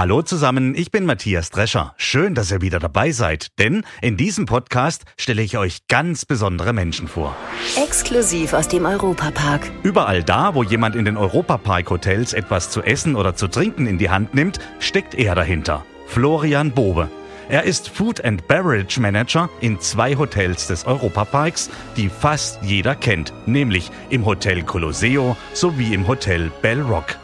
Hallo zusammen, ich bin Matthias Drescher. Schön, dass ihr wieder dabei seid, denn in diesem Podcast stelle ich euch ganz besondere Menschen vor. Exklusiv aus dem Europapark. Überall da, wo jemand in den Europapark-Hotels etwas zu essen oder zu trinken in die Hand nimmt, steckt er dahinter. Florian Bobe. Er ist Food and Beverage Manager in zwei Hotels des Europaparks, die fast jeder kennt, nämlich im Hotel Colosseo sowie im Hotel Bell Rock.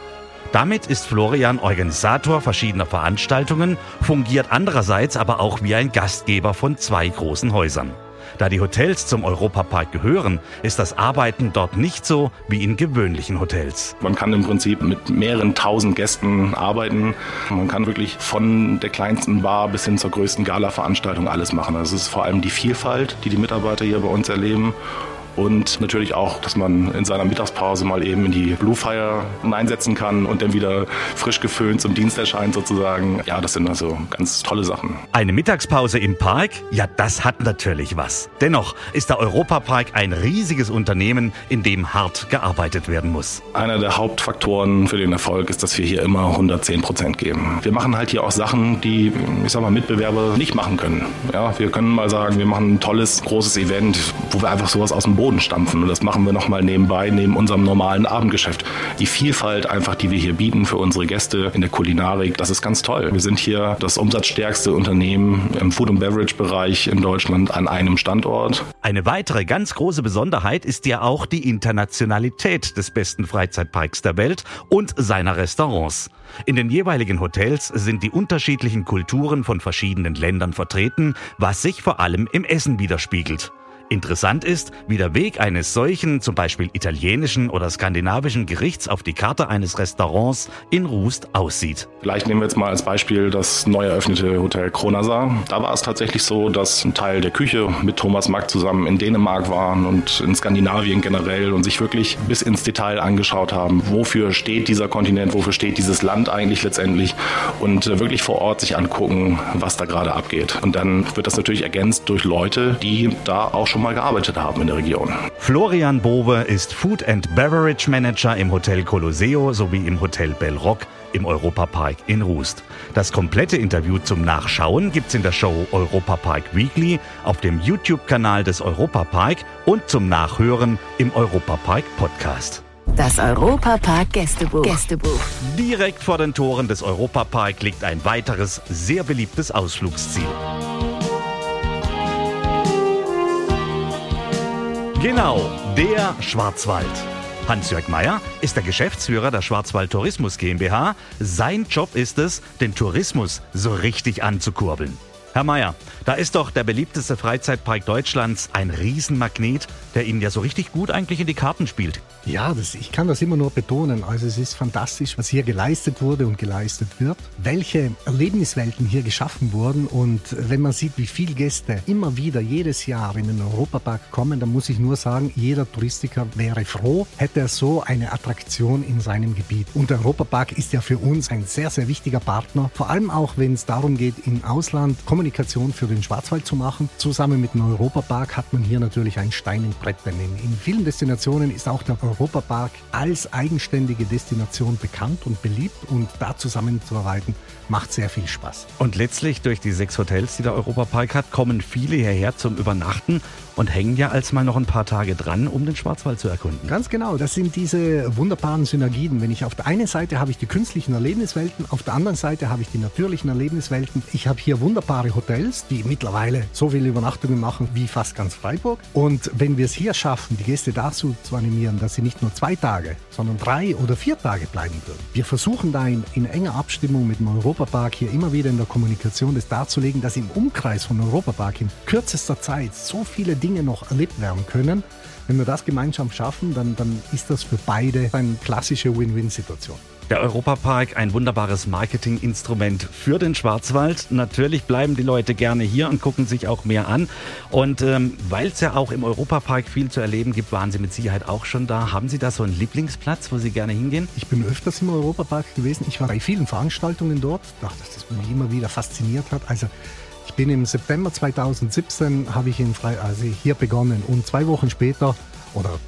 Damit ist Florian Organisator verschiedener Veranstaltungen, fungiert andererseits aber auch wie ein Gastgeber von zwei großen Häusern. Da die Hotels zum Europapark gehören, ist das Arbeiten dort nicht so wie in gewöhnlichen Hotels. Man kann im Prinzip mit mehreren tausend Gästen arbeiten. Man kann wirklich von der kleinsten Bar bis hin zur größten Gala-Veranstaltung alles machen. Also es ist vor allem die Vielfalt, die die Mitarbeiter hier bei uns erleben und natürlich auch, dass man in seiner Mittagspause mal eben in die Blue Fire einsetzen kann und dann wieder frisch geföhnt zum Dienst erscheint sozusagen. Ja, das sind also ganz tolle Sachen. Eine Mittagspause im Park? Ja, das hat natürlich was. Dennoch ist der Europapark ein riesiges Unternehmen, in dem hart gearbeitet werden muss. Einer der Hauptfaktoren für den Erfolg ist, dass wir hier immer 110 Prozent geben. Wir machen halt hier auch Sachen, die, ich sag mal, Mitbewerber nicht machen können. Ja, wir können mal sagen, wir machen ein tolles, großes Event, wo wir einfach sowas aus dem Boden Boden stampfen. Und das machen wir nochmal nebenbei, neben unserem normalen Abendgeschäft. Die Vielfalt einfach, die wir hier bieten für unsere Gäste in der Kulinarik, das ist ganz toll. Wir sind hier das umsatzstärkste Unternehmen im Food- and Beverage-Bereich in Deutschland an einem Standort. Eine weitere ganz große Besonderheit ist ja auch die Internationalität des besten Freizeitparks der Welt und seiner Restaurants. In den jeweiligen Hotels sind die unterschiedlichen Kulturen von verschiedenen Ländern vertreten, was sich vor allem im Essen widerspiegelt. Interessant ist, wie der Weg eines solchen, zum Beispiel italienischen oder skandinavischen Gerichts auf die Karte eines Restaurants in Rust aussieht. Vielleicht nehmen wir jetzt mal als Beispiel das neu eröffnete Hotel Kronasar. Da war es tatsächlich so, dass ein Teil der Küche mit Thomas Mack zusammen in Dänemark waren und in Skandinavien generell und sich wirklich bis ins Detail angeschaut haben, wofür steht dieser Kontinent, wofür steht dieses Land eigentlich letztendlich und äh, wirklich vor Ort sich angucken, was da gerade abgeht. Und dann wird das natürlich ergänzt durch Leute, die da auch schon schon mal gearbeitet haben in der Region. Florian Bowe ist Food and Beverage Manager im Hotel Colosseo sowie im Hotel Bellrock im Europapark in Rust. Das komplette Interview zum Nachschauen gibt's in der Show Europapark Weekly auf dem YouTube-Kanal des Europapark und zum Nachhören im Europapark Podcast. Das Europapark Gästebuch. Gästebuch. Direkt vor den Toren des Europapark liegt ein weiteres sehr beliebtes Ausflugsziel. Genau, der Schwarzwald. Hans-Jörg Meyer ist der Geschäftsführer der Schwarzwald Tourismus GmbH. Sein Job ist es, den Tourismus so richtig anzukurbeln. Herr Mayer, da ist doch der beliebteste Freizeitpark Deutschlands ein Riesenmagnet, der Ihnen ja so richtig gut eigentlich in die Karten spielt. Ja, das, ich kann das immer nur betonen. Also es ist fantastisch, was hier geleistet wurde und geleistet wird. Welche Erlebniswelten hier geschaffen wurden. Und wenn man sieht, wie viele Gäste immer wieder jedes Jahr in den Europapark kommen, dann muss ich nur sagen, jeder Touristiker wäre froh, hätte er so eine Attraktion in seinem Gebiet. Und der Europapark ist ja für uns ein sehr, sehr wichtiger Partner. Vor allem auch, wenn es darum geht, im Ausland Kommunikation Kommunikation für den Schwarzwald zu machen. Zusammen mit dem Europapark hat man hier natürlich ein Stein im Brett. Denn in, vielen Destinationen ist auch der Europapark als eigenständige Destination bekannt und beliebt und da zusammenzuarbeiten macht sehr viel Spaß. Und letztlich durch die sechs Hotels, die der Europapark hat, kommen viele hierher zum Übernachten und hängen ja als mal noch ein paar Tage dran, um den Schwarzwald zu erkunden. Ganz genau, das sind diese wunderbaren Synergien. Wenn ich auf der einen Seite habe ich die künstlichen Erlebniswelten, auf der anderen Seite habe ich die natürlichen Erlebniswelten. Ich habe hier wunderbare Hotels, die mittlerweile so viele Übernachtungen machen wie fast ganz Freiburg. Und wenn wir es hier schaffen, die Gäste dazu zu animieren, dass sie nicht nur zwei Tage, sondern drei oder vier Tage bleiben würden. Wir versuchen da in, in enger Abstimmung mit dem Europapark hier immer wieder in der Kommunikation das darzulegen, dass im Umkreis von Europapark in kürzester Zeit so viele Dinge noch erlebt werden können Wenn wir das gemeinsam schaffen, dann, dann ist das für beide eine klassische Win-Win-Situation. Der Europapark, ein wunderbares Marketinginstrument für den Schwarzwald. Natürlich bleiben die Leute gerne hier und gucken sich auch mehr an. Und ähm, weil es ja auch im Europapark viel zu erleben gibt, waren Sie mit Sicherheit auch schon da. Haben Sie da so einen Lieblingsplatz, wo Sie gerne hingehen? Ich bin öfters im Europapark gewesen. Ich war bei vielen Veranstaltungen dort. Ich dachte, dass das mich immer wieder fasziniert hat. Also ich bin im September 2017 habe ich in Fre also hier begonnen und zwei Wochen später oder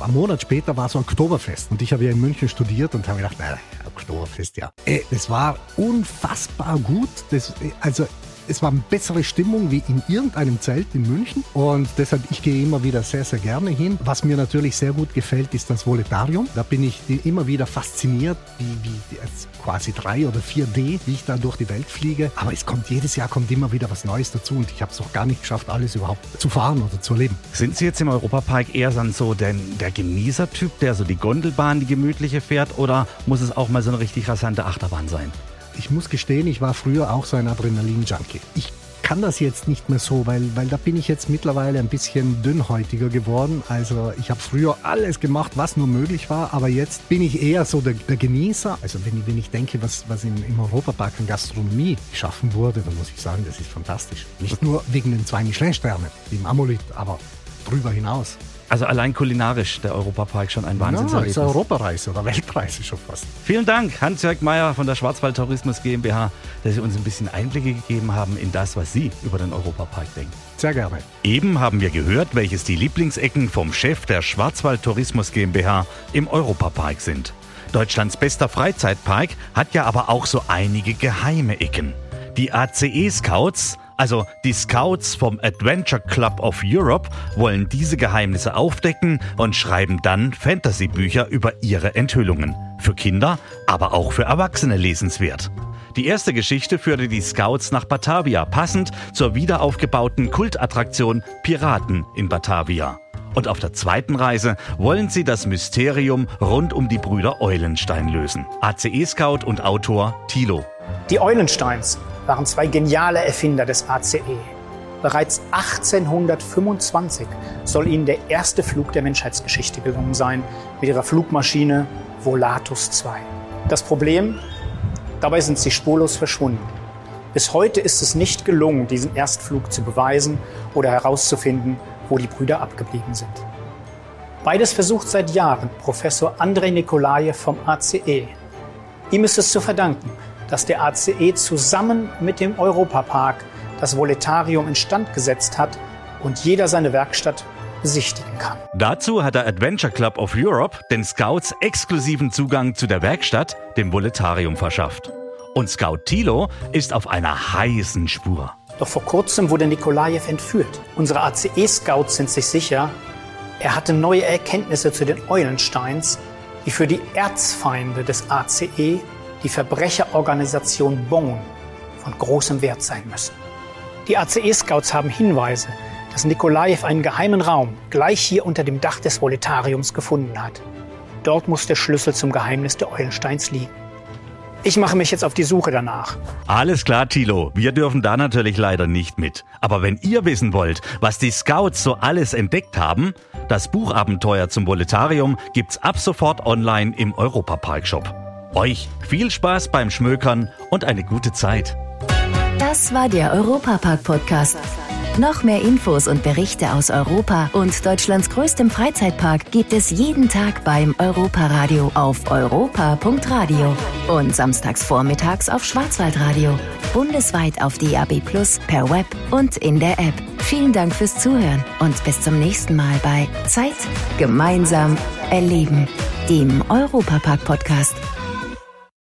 ein Monat später war so ein Oktoberfest und ich habe ja in München studiert und habe gedacht, naja, Oktoberfest, ja. Es war unfassbar gut. Das, also es war eine bessere Stimmung wie in irgendeinem Zelt in München und deshalb ich gehe immer wieder sehr, sehr gerne hin. Was mir natürlich sehr gut gefällt, ist das Voletarium. Da bin ich immer wieder fasziniert, wie, wie quasi 3 oder 4D, wie ich da durch die Welt fliege. Aber es kommt jedes Jahr kommt immer wieder was Neues dazu und ich habe es noch gar nicht geschafft, alles überhaupt zu fahren oder zu erleben. Sind Sie jetzt im Europapark eher dann so denn der Genießertyp, der so die Gondelbahn, die gemütliche fährt oder muss es auch mal so eine richtig rasante Achterbahn sein? Ich muss gestehen, ich war früher auch so ein Adrenalin-Junkie. Ich kann das jetzt nicht mehr so, weil, weil da bin ich jetzt mittlerweile ein bisschen dünnhäutiger geworden. Also ich habe früher alles gemacht, was nur möglich war, aber jetzt bin ich eher so der, der Genießer. Also wenn, wenn ich denke, was, was in, im Europapark an Gastronomie geschaffen wurde, dann muss ich sagen, das ist fantastisch. Nicht nur wegen den zwei Michelin-Sternen, im Amolit, aber drüber hinaus. Also allein kulinarisch der Europapark schon ein Wahnsinn. Ja, ist Europareise oder Weltreise schon fast. Vielen Dank, Hans-Jörg Meyer von der Schwarzwald Tourismus GmbH, dass Sie uns ein bisschen Einblicke gegeben haben in das, was Sie über den Europapark denken. Sehr gerne. Eben haben wir gehört, welches die Lieblingsecken vom Chef der Schwarzwald Tourismus GmbH im Europapark sind. Deutschlands bester Freizeitpark hat ja aber auch so einige geheime Ecken. Die ACE Scouts also die Scouts vom Adventure Club of Europe wollen diese Geheimnisse aufdecken und schreiben dann Fantasy-Bücher über ihre Enthüllungen. Für Kinder, aber auch für Erwachsene lesenswert. Die erste Geschichte führte die Scouts nach Batavia, passend zur wiederaufgebauten Kultattraktion Piraten in Batavia. Und auf der zweiten Reise wollen sie das Mysterium rund um die Brüder Eulenstein lösen. ACE-Scout und Autor Thilo. Die Eulensteins waren zwei geniale Erfinder des ACE. Bereits 1825 soll ihnen der erste Flug der Menschheitsgeschichte gelungen sein mit ihrer Flugmaschine Volatus 2. Das Problem? Dabei sind sie spurlos verschwunden. Bis heute ist es nicht gelungen, diesen Erstflug zu beweisen oder herauszufinden, wo die Brüder abgeblieben sind. Beides versucht seit Jahren Professor Andrei Nikolajew vom ACE. Ihm ist es zu verdanken, dass der ACE zusammen mit dem Europapark das Voletarium instand gesetzt hat und jeder seine Werkstatt besichtigen kann. Dazu hat der Adventure Club of Europe den Scouts exklusiven Zugang zu der Werkstatt, dem Voletarium, verschafft. Und Scout Thilo ist auf einer heißen Spur. Doch vor kurzem wurde Nikolajew entführt. Unsere ACE-Scouts sind sich sicher, er hatte neue Erkenntnisse zu den Eulensteins, die für die Erzfeinde des ACE die Verbrecherorganisation Bone von großem Wert sein müssen. Die ACE-Scouts haben Hinweise, dass Nikolajew einen geheimen Raum gleich hier unter dem Dach des Voletariums gefunden hat. Dort muss der Schlüssel zum Geheimnis der Eulensteins liegen. Ich mache mich jetzt auf die Suche danach. Alles klar, Tilo. Wir dürfen da natürlich leider nicht mit. Aber wenn ihr wissen wollt, was die Scouts so alles entdeckt haben, das Buchabenteuer zum Voletarium gibt's ab sofort online im Europapark Shop. Euch viel Spaß beim Schmökern und eine gute Zeit. Das war der Europapark Podcast. Noch mehr Infos und Berichte aus Europa und Deutschlands größtem Freizeitpark gibt es jeden Tag beim Europaradio auf europa.radio und samstags vormittags auf Schwarzwaldradio. Bundesweit auf DAB Plus per Web und in der App. Vielen Dank fürs Zuhören und bis zum nächsten Mal bei Zeit gemeinsam erleben, dem Europapark Podcast.